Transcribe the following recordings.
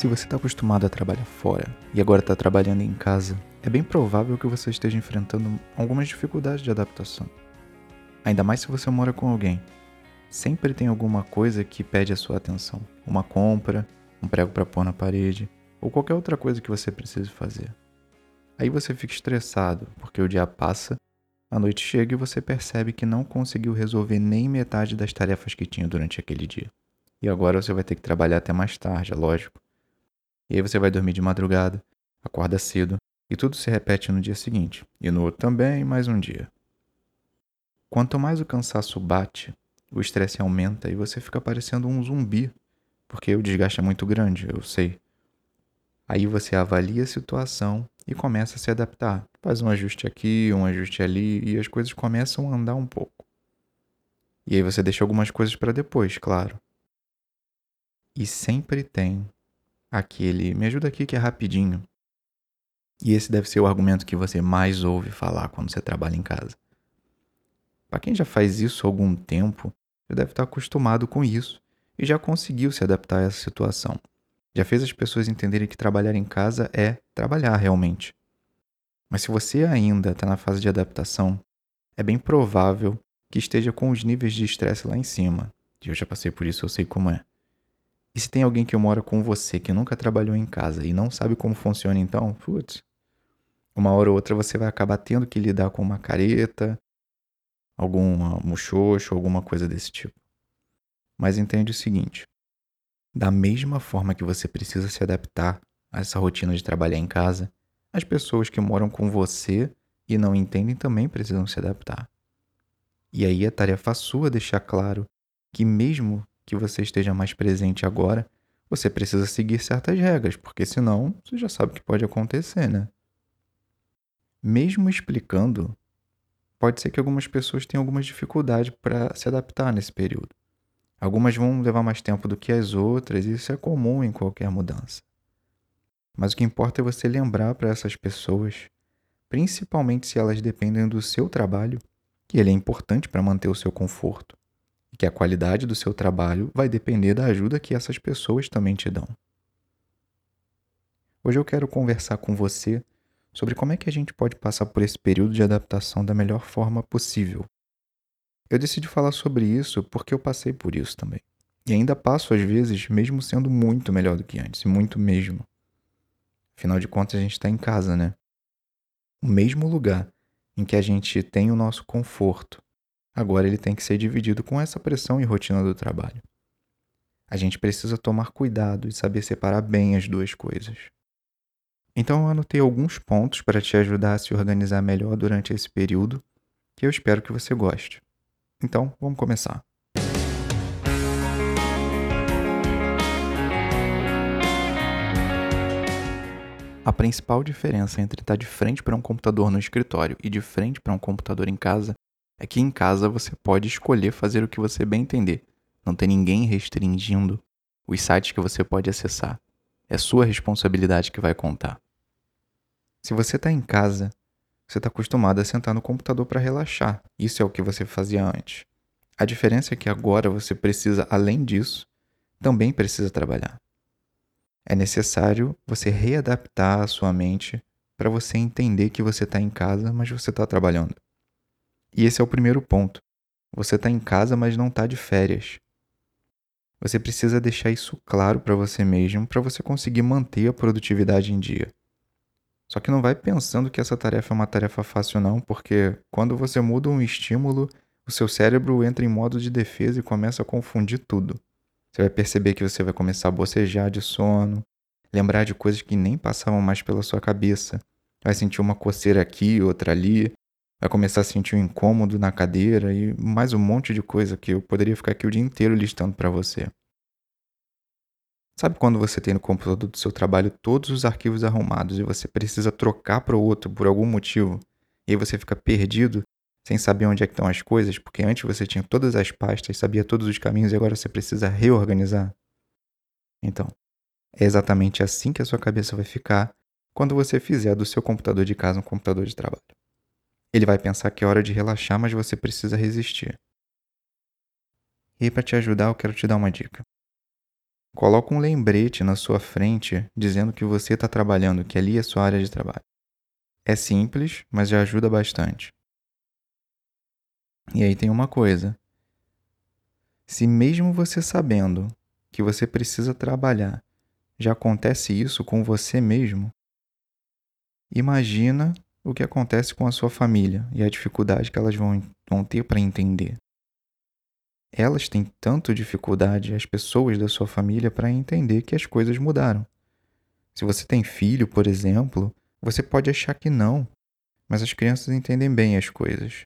Se você está acostumado a trabalhar fora e agora está trabalhando em casa, é bem provável que você esteja enfrentando algumas dificuldades de adaptação. Ainda mais se você mora com alguém. Sempre tem alguma coisa que pede a sua atenção. Uma compra, um prego para pôr na parede, ou qualquer outra coisa que você precise fazer. Aí você fica estressado, porque o dia passa, a noite chega e você percebe que não conseguiu resolver nem metade das tarefas que tinha durante aquele dia. E agora você vai ter que trabalhar até mais tarde, é lógico. E aí você vai dormir de madrugada, acorda cedo e tudo se repete no dia seguinte. E no outro também, mais um dia. Quanto mais o cansaço bate, o estresse aumenta e você fica parecendo um zumbi, porque o desgaste é muito grande, eu sei. Aí você avalia a situação e começa a se adaptar. Faz um ajuste aqui, um ajuste ali e as coisas começam a andar um pouco. E aí você deixa algumas coisas para depois, claro. E sempre tem aquele me ajuda aqui que é rapidinho. E esse deve ser o argumento que você mais ouve falar quando você trabalha em casa. Para quem já faz isso há algum tempo, já deve estar acostumado com isso e já conseguiu se adaptar a essa situação. Já fez as pessoas entenderem que trabalhar em casa é trabalhar realmente. Mas se você ainda está na fase de adaptação, é bem provável que esteja com os níveis de estresse lá em cima. E eu já passei por isso, eu sei como é. E se tem alguém que mora com você que nunca trabalhou em casa e não sabe como funciona então, putz, uma hora ou outra você vai acabar tendo que lidar com uma careta, alguma muxoxo, alguma coisa desse tipo. Mas entende o seguinte: da mesma forma que você precisa se adaptar a essa rotina de trabalhar em casa, as pessoas que moram com você e não entendem também precisam se adaptar. E aí é tarefa sua deixar claro que, mesmo que você esteja mais presente agora, você precisa seguir certas regras, porque senão você já sabe o que pode acontecer, né? Mesmo explicando, pode ser que algumas pessoas tenham algumas dificuldades para se adaptar nesse período. Algumas vão levar mais tempo do que as outras, e isso é comum em qualquer mudança. Mas o que importa é você lembrar para essas pessoas, principalmente se elas dependem do seu trabalho, que ele é importante para manter o seu conforto que a qualidade do seu trabalho vai depender da ajuda que essas pessoas também te dão. Hoje eu quero conversar com você sobre como é que a gente pode passar por esse período de adaptação da melhor forma possível. Eu decidi falar sobre isso porque eu passei por isso também. E ainda passo às vezes, mesmo sendo muito melhor do que antes, muito mesmo. Afinal de contas, a gente está em casa, né? O mesmo lugar em que a gente tem o nosso conforto, Agora ele tem que ser dividido com essa pressão e rotina do trabalho. A gente precisa tomar cuidado e saber separar bem as duas coisas. Então eu anotei alguns pontos para te ajudar a se organizar melhor durante esse período, que eu espero que você goste. Então, vamos começar. A principal diferença entre estar de frente para um computador no escritório e de frente para um computador em casa é que em casa você pode escolher fazer o que você bem entender. Não tem ninguém restringindo os sites que você pode acessar. É sua responsabilidade que vai contar. Se você está em casa, você está acostumado a sentar no computador para relaxar. Isso é o que você fazia antes. A diferença é que agora você precisa, além disso, também precisa trabalhar. É necessário você readaptar a sua mente para você entender que você está em casa, mas você está trabalhando. E esse é o primeiro ponto. Você está em casa, mas não está de férias. Você precisa deixar isso claro para você mesmo para você conseguir manter a produtividade em dia. Só que não vai pensando que essa tarefa é uma tarefa fácil não, porque quando você muda um estímulo, o seu cérebro entra em modo de defesa e começa a confundir tudo. Você vai perceber que você vai começar a bocejar de sono, lembrar de coisas que nem passavam mais pela sua cabeça. Vai sentir uma coceira aqui, outra ali, vai começar a sentir um incômodo na cadeira e mais um monte de coisa que eu poderia ficar aqui o dia inteiro listando para você. Sabe quando você tem no computador do seu trabalho todos os arquivos arrumados e você precisa trocar para o outro por algum motivo? E aí você fica perdido, sem saber onde é que estão as coisas, porque antes você tinha todas as pastas, sabia todos os caminhos e agora você precisa reorganizar? Então, é exatamente assim que a sua cabeça vai ficar quando você fizer do seu computador de casa um computador de trabalho. Ele vai pensar que é hora de relaxar, mas você precisa resistir. E para te ajudar, eu quero te dar uma dica. Coloca um lembrete na sua frente dizendo que você está trabalhando, que ali é sua área de trabalho. É simples, mas já ajuda bastante. E aí tem uma coisa. Se mesmo você sabendo que você precisa trabalhar, já acontece isso com você mesmo, imagina o que acontece com a sua família e a dificuldade que elas vão, vão ter para entender. Elas têm tanto dificuldade, as pessoas da sua família, para entender que as coisas mudaram. Se você tem filho, por exemplo, você pode achar que não, mas as crianças entendem bem as coisas,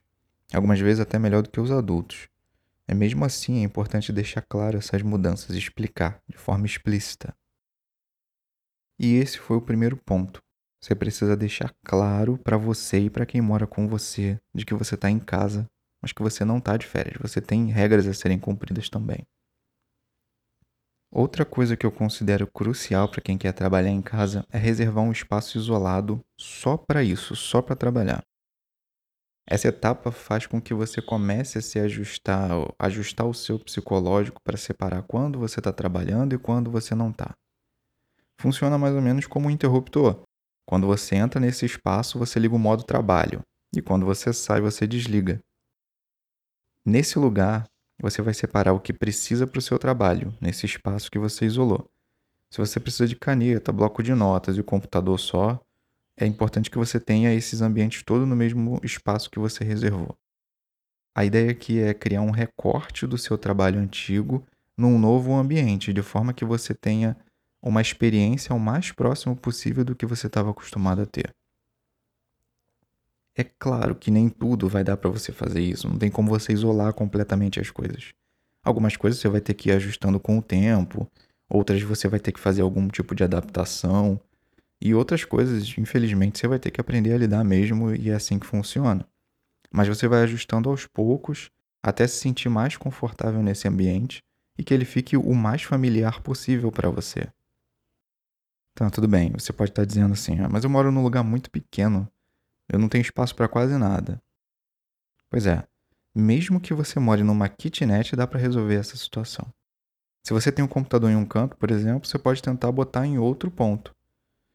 algumas vezes até melhor do que os adultos. É mesmo assim é importante deixar claro essas mudanças e explicar de forma explícita. E esse foi o primeiro ponto. Você precisa deixar claro para você e para quem mora com você de que você está em casa, mas que você não está de férias. Você tem regras a serem cumpridas também. Outra coisa que eu considero crucial para quem quer trabalhar em casa é reservar um espaço isolado só para isso, só para trabalhar. Essa etapa faz com que você comece a se ajustar, ajustar o seu psicológico para separar quando você está trabalhando e quando você não está. Funciona mais ou menos como um interruptor. Quando você entra nesse espaço, você liga o modo trabalho, e quando você sai, você desliga. Nesse lugar, você vai separar o que precisa para o seu trabalho, nesse espaço que você isolou. Se você precisa de caneta, bloco de notas e o computador só, é importante que você tenha esses ambientes todos no mesmo espaço que você reservou. A ideia aqui é criar um recorte do seu trabalho antigo num novo ambiente, de forma que você tenha uma experiência o mais próximo possível do que você estava acostumado a ter. É claro que nem tudo vai dar para você fazer isso, não tem como você isolar completamente as coisas. Algumas coisas você vai ter que ir ajustando com o tempo, outras você vai ter que fazer algum tipo de adaptação, e outras coisas, infelizmente, você vai ter que aprender a lidar mesmo e é assim que funciona. Mas você vai ajustando aos poucos até se sentir mais confortável nesse ambiente e que ele fique o mais familiar possível para você. Então, tudo bem, você pode estar dizendo assim, ah, mas eu moro num lugar muito pequeno, eu não tenho espaço para quase nada. Pois é, mesmo que você more numa kitnet, dá para resolver essa situação. Se você tem um computador em um canto, por exemplo, você pode tentar botar em outro ponto.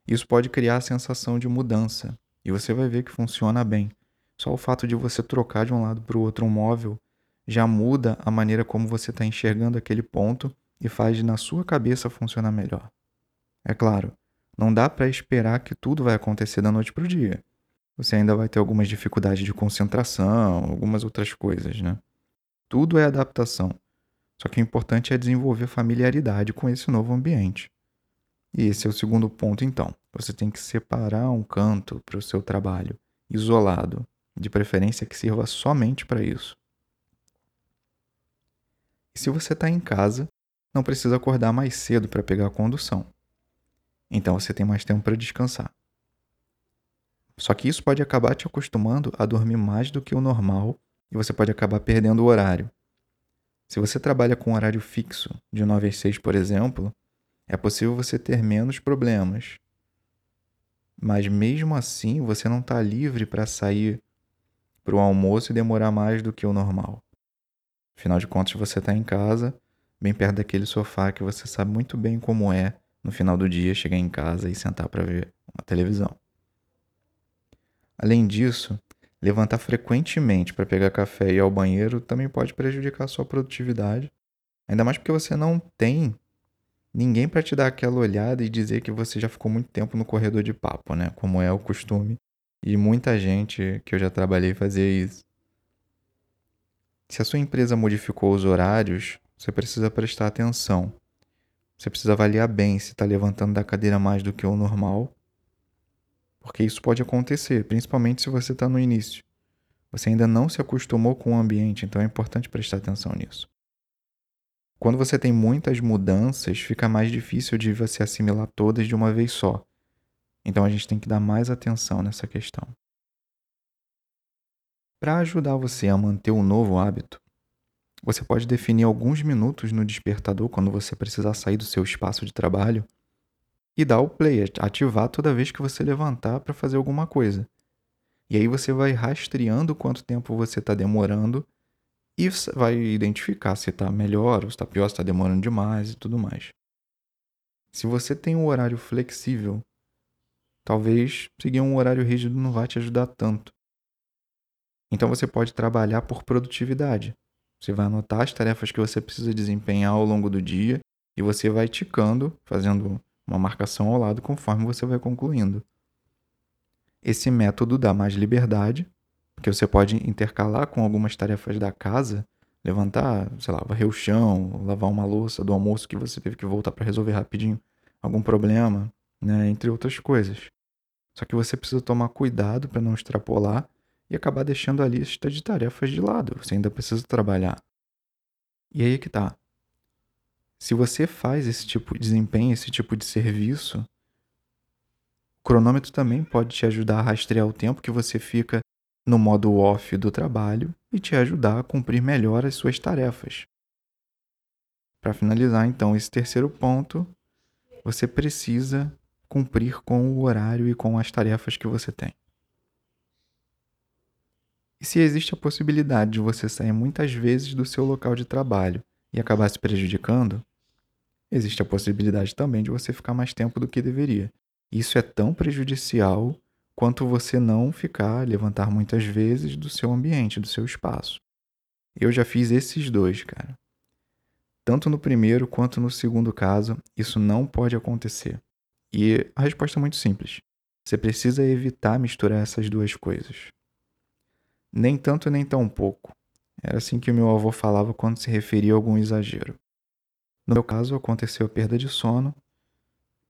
Isso pode criar a sensação de mudança e você vai ver que funciona bem. Só o fato de você trocar de um lado para o outro um móvel já muda a maneira como você está enxergando aquele ponto e faz na sua cabeça funcionar melhor. É claro, não dá para esperar que tudo vai acontecer da noite para o dia. Você ainda vai ter algumas dificuldades de concentração, algumas outras coisas, né? Tudo é adaptação. Só que o importante é desenvolver familiaridade com esse novo ambiente. E esse é o segundo ponto, então. Você tem que separar um canto para o seu trabalho, isolado, de preferência que sirva somente para isso. E se você está em casa, não precisa acordar mais cedo para pegar a condução. Então você tem mais tempo para descansar. Só que isso pode acabar te acostumando a dormir mais do que o normal e você pode acabar perdendo o horário. Se você trabalha com um horário fixo, de 9 às 6, por exemplo, é possível você ter menos problemas. Mas mesmo assim, você não está livre para sair para o almoço e demorar mais do que o normal. Afinal de contas, você está em casa, bem perto daquele sofá que você sabe muito bem como é no final do dia chegar em casa e sentar para ver uma televisão. Além disso, levantar frequentemente para pegar café e ir ao banheiro também pode prejudicar a sua produtividade, ainda mais porque você não tem ninguém para te dar aquela olhada e dizer que você já ficou muito tempo no corredor de papo, né? Como é o costume. E muita gente que eu já trabalhei fazia isso. Se a sua empresa modificou os horários, você precisa prestar atenção. Você precisa avaliar bem se está levantando da cadeira mais do que o normal, porque isso pode acontecer, principalmente se você está no início. Você ainda não se acostumou com o ambiente, então é importante prestar atenção nisso. Quando você tem muitas mudanças, fica mais difícil de você assimilar todas de uma vez só. Então a gente tem que dar mais atenção nessa questão. Para ajudar você a manter um novo hábito, você pode definir alguns minutos no despertador quando você precisar sair do seu espaço de trabalho e dar o play, ativar toda vez que você levantar para fazer alguma coisa. E aí você vai rastreando quanto tempo você está demorando e vai identificar se está melhor ou se está pior, se está demorando demais e tudo mais. Se você tem um horário flexível, talvez seguir um horário rígido não vá te ajudar tanto. Então você pode trabalhar por produtividade. Você vai anotar as tarefas que você precisa desempenhar ao longo do dia e você vai ticando, fazendo uma marcação ao lado conforme você vai concluindo. Esse método dá mais liberdade, porque você pode intercalar com algumas tarefas da casa, levantar, sei lá, varrer o chão, lavar uma louça do almoço que você teve que voltar para resolver rapidinho algum problema, né, entre outras coisas. Só que você precisa tomar cuidado para não extrapolar e acabar deixando a lista de tarefas de lado. Você ainda precisa trabalhar. E aí é que tá. Se você faz esse tipo de desempenho, esse tipo de serviço, o cronômetro também pode te ajudar a rastrear o tempo que você fica no modo off do trabalho e te ajudar a cumprir melhor as suas tarefas. Para finalizar, então, esse terceiro ponto, você precisa cumprir com o horário e com as tarefas que você tem. E se existe a possibilidade de você sair muitas vezes do seu local de trabalho e acabar se prejudicando, existe a possibilidade também de você ficar mais tempo do que deveria. Isso é tão prejudicial quanto você não ficar, levantar muitas vezes do seu ambiente, do seu espaço. Eu já fiz esses dois, cara. Tanto no primeiro quanto no segundo caso, isso não pode acontecer. E a resposta é muito simples. Você precisa evitar misturar essas duas coisas. Nem tanto nem tão pouco. Era assim que o meu avô falava quando se referia a algum exagero. No meu caso, aconteceu a perda de sono,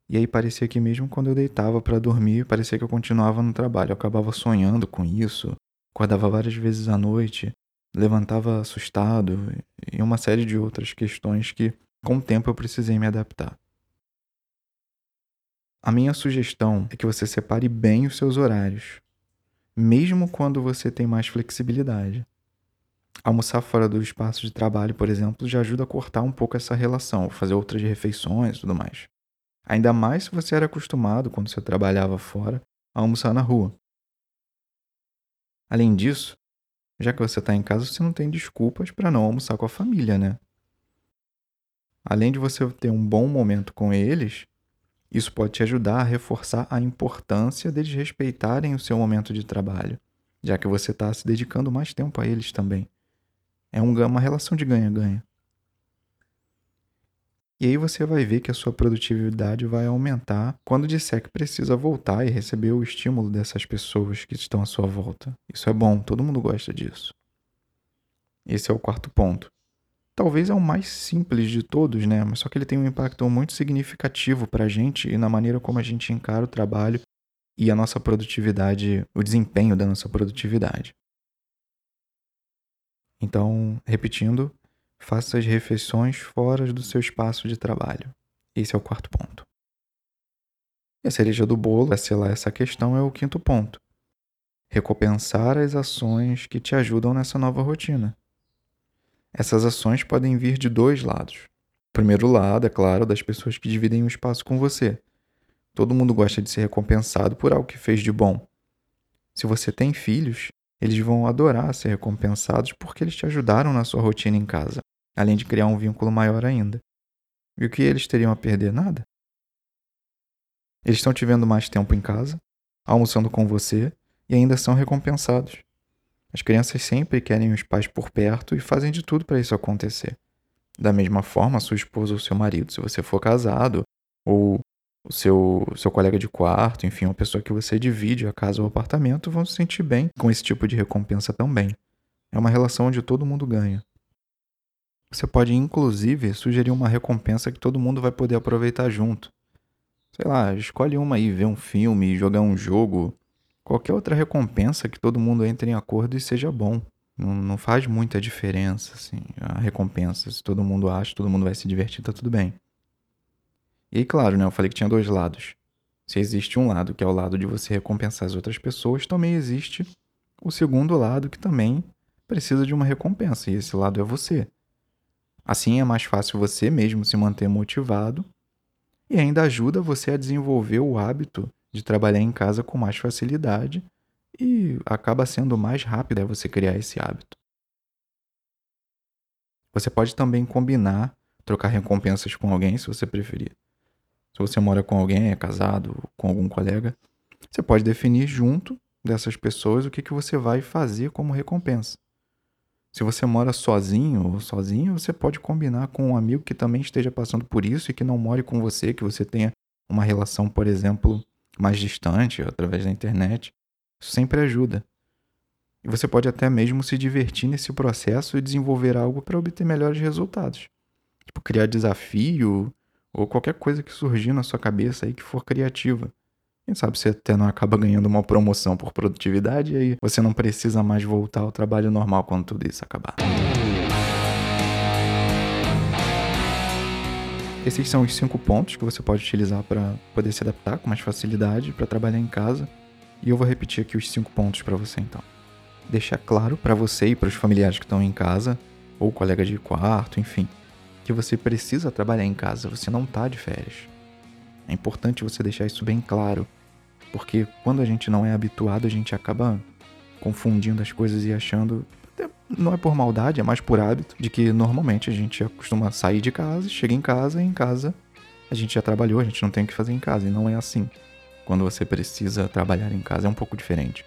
e aí parecia que mesmo quando eu deitava para dormir, parecia que eu continuava no trabalho. Eu acabava sonhando com isso, acordava várias vezes à noite, levantava assustado e uma série de outras questões que, com o tempo, eu precisei me adaptar. A minha sugestão é que você separe bem os seus horários mesmo quando você tem mais flexibilidade. Almoçar fora do espaço de trabalho, por exemplo, já ajuda a cortar um pouco essa relação, fazer outras refeições e tudo mais. Ainda mais se você era acostumado, quando você trabalhava fora, a almoçar na rua. Além disso, já que você está em casa, você não tem desculpas para não almoçar com a família, né? Além de você ter um bom momento com eles, isso pode te ajudar a reforçar a importância deles respeitarem o seu momento de trabalho, já que você está se dedicando mais tempo a eles também. É uma relação de ganha-ganha. E aí você vai ver que a sua produtividade vai aumentar quando disser que precisa voltar e receber o estímulo dessas pessoas que estão à sua volta. Isso é bom, todo mundo gosta disso. Esse é o quarto ponto talvez é o mais simples de todos, né? Mas só que ele tem um impacto muito significativo para a gente e na maneira como a gente encara o trabalho e a nossa produtividade, o desempenho da nossa produtividade. Então, repetindo, faça as refeições fora do seu espaço de trabalho. Esse é o quarto ponto. E a cereja do bolo, para selar essa questão, é o quinto ponto. Recompensar as ações que te ajudam nessa nova rotina. Essas ações podem vir de dois lados. O primeiro lado, é claro, das pessoas que dividem o espaço com você. Todo mundo gosta de ser recompensado por algo que fez de bom. Se você tem filhos, eles vão adorar ser recompensados porque eles te ajudaram na sua rotina em casa, além de criar um vínculo maior ainda. E o que eles teriam a perder? Nada. Eles estão te vendo mais tempo em casa, almoçando com você e ainda são recompensados. As crianças sempre querem os pais por perto e fazem de tudo para isso acontecer. Da mesma forma, sua esposa ou seu marido, se você for casado, ou o seu, seu colega de quarto, enfim, uma pessoa que você divide a casa ou apartamento, vão se sentir bem com esse tipo de recompensa também. É uma relação onde todo mundo ganha. Você pode, inclusive, sugerir uma recompensa que todo mundo vai poder aproveitar junto. Sei lá, escolhe uma aí, ver um filme, jogar um jogo, qualquer outra recompensa que todo mundo entre em acordo e seja bom. Não, não faz muita diferença, assim, a recompensa. Se todo mundo acha, todo mundo vai se divertir, tá tudo bem. E aí, claro, né, eu falei que tinha dois lados. Se existe um lado, que é o lado de você recompensar as outras pessoas, também existe o segundo lado, que também precisa de uma recompensa, e esse lado é você. Assim é mais fácil você mesmo se manter motivado e ainda ajuda você a desenvolver o hábito de trabalhar em casa com mais facilidade e acaba sendo mais rápido é você criar esse hábito. Você pode também combinar, trocar recompensas com alguém se você preferir. Se você mora com alguém, é casado, com algum colega, você pode definir junto dessas pessoas o que, que você vai fazer como recompensa. Se você mora sozinho ou sozinho, você pode combinar com um amigo que também esteja passando por isso e que não more com você, que você tenha uma relação, por exemplo, mais distante, através da internet. Isso sempre ajuda. E você pode até mesmo se divertir nesse processo e desenvolver algo para obter melhores resultados. Tipo, criar desafio ou qualquer coisa que surgir na sua cabeça aí que for criativa. Quem sabe você até não acaba ganhando uma promoção por produtividade e aí você não precisa mais voltar ao trabalho normal quando tudo isso acabar. Esses são os cinco pontos que você pode utilizar para poder se adaptar com mais facilidade para trabalhar em casa. E eu vou repetir aqui os cinco pontos para você então. Deixar claro para você e para os familiares que estão em casa, ou colegas de quarto, enfim, que você precisa trabalhar em casa, você não está de férias. É importante você deixar isso bem claro porque quando a gente não é habituado, a gente acaba confundindo as coisas e achando. Não é por maldade, é mais por hábito, de que normalmente a gente costuma sair de casa, chega em casa e em casa a gente já trabalhou, a gente não tem o que fazer em casa. E não é assim. Quando você precisa trabalhar em casa é um pouco diferente.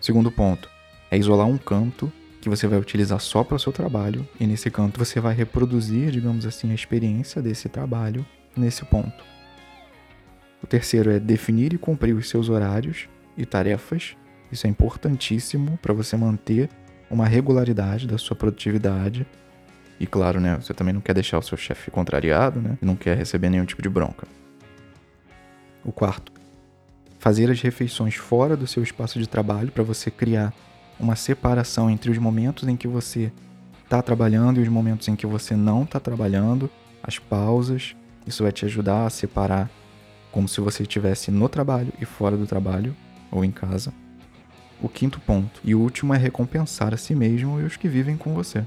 Segundo ponto é isolar um canto que você vai utilizar só para o seu trabalho, e nesse canto você vai reproduzir, digamos assim, a experiência desse trabalho nesse ponto. O terceiro é definir e cumprir os seus horários e tarefas. Isso é importantíssimo para você manter uma regularidade da sua produtividade. E claro, né, você também não quer deixar o seu chefe contrariado, né? Não quer receber nenhum tipo de bronca. O quarto, fazer as refeições fora do seu espaço de trabalho para você criar uma separação entre os momentos em que você está trabalhando e os momentos em que você não está trabalhando, as pausas. Isso vai te ajudar a separar como se você estivesse no trabalho e fora do trabalho, ou em casa. O quinto ponto e último é recompensar a si mesmo e os que vivem com você.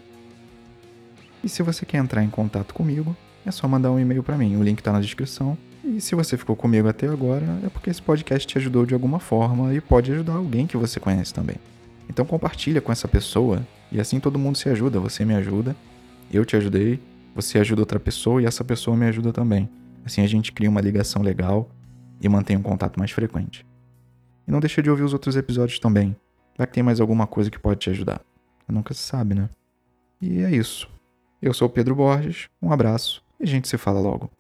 E se você quer entrar em contato comigo, é só mandar um e-mail para mim, o link está na descrição. E se você ficou comigo até agora, é porque esse podcast te ajudou de alguma forma e pode ajudar alguém que você conhece também. Então compartilha com essa pessoa e assim todo mundo se ajuda. Você me ajuda, eu te ajudei, você ajuda outra pessoa e essa pessoa me ajuda também. Assim a gente cria uma ligação legal e mantém um contato mais frequente. E não deixa de ouvir os outros episódios também. Vai que tem mais alguma coisa que pode te ajudar. Nunca se sabe, né? E é isso. Eu sou o Pedro Borges, um abraço e a gente se fala logo.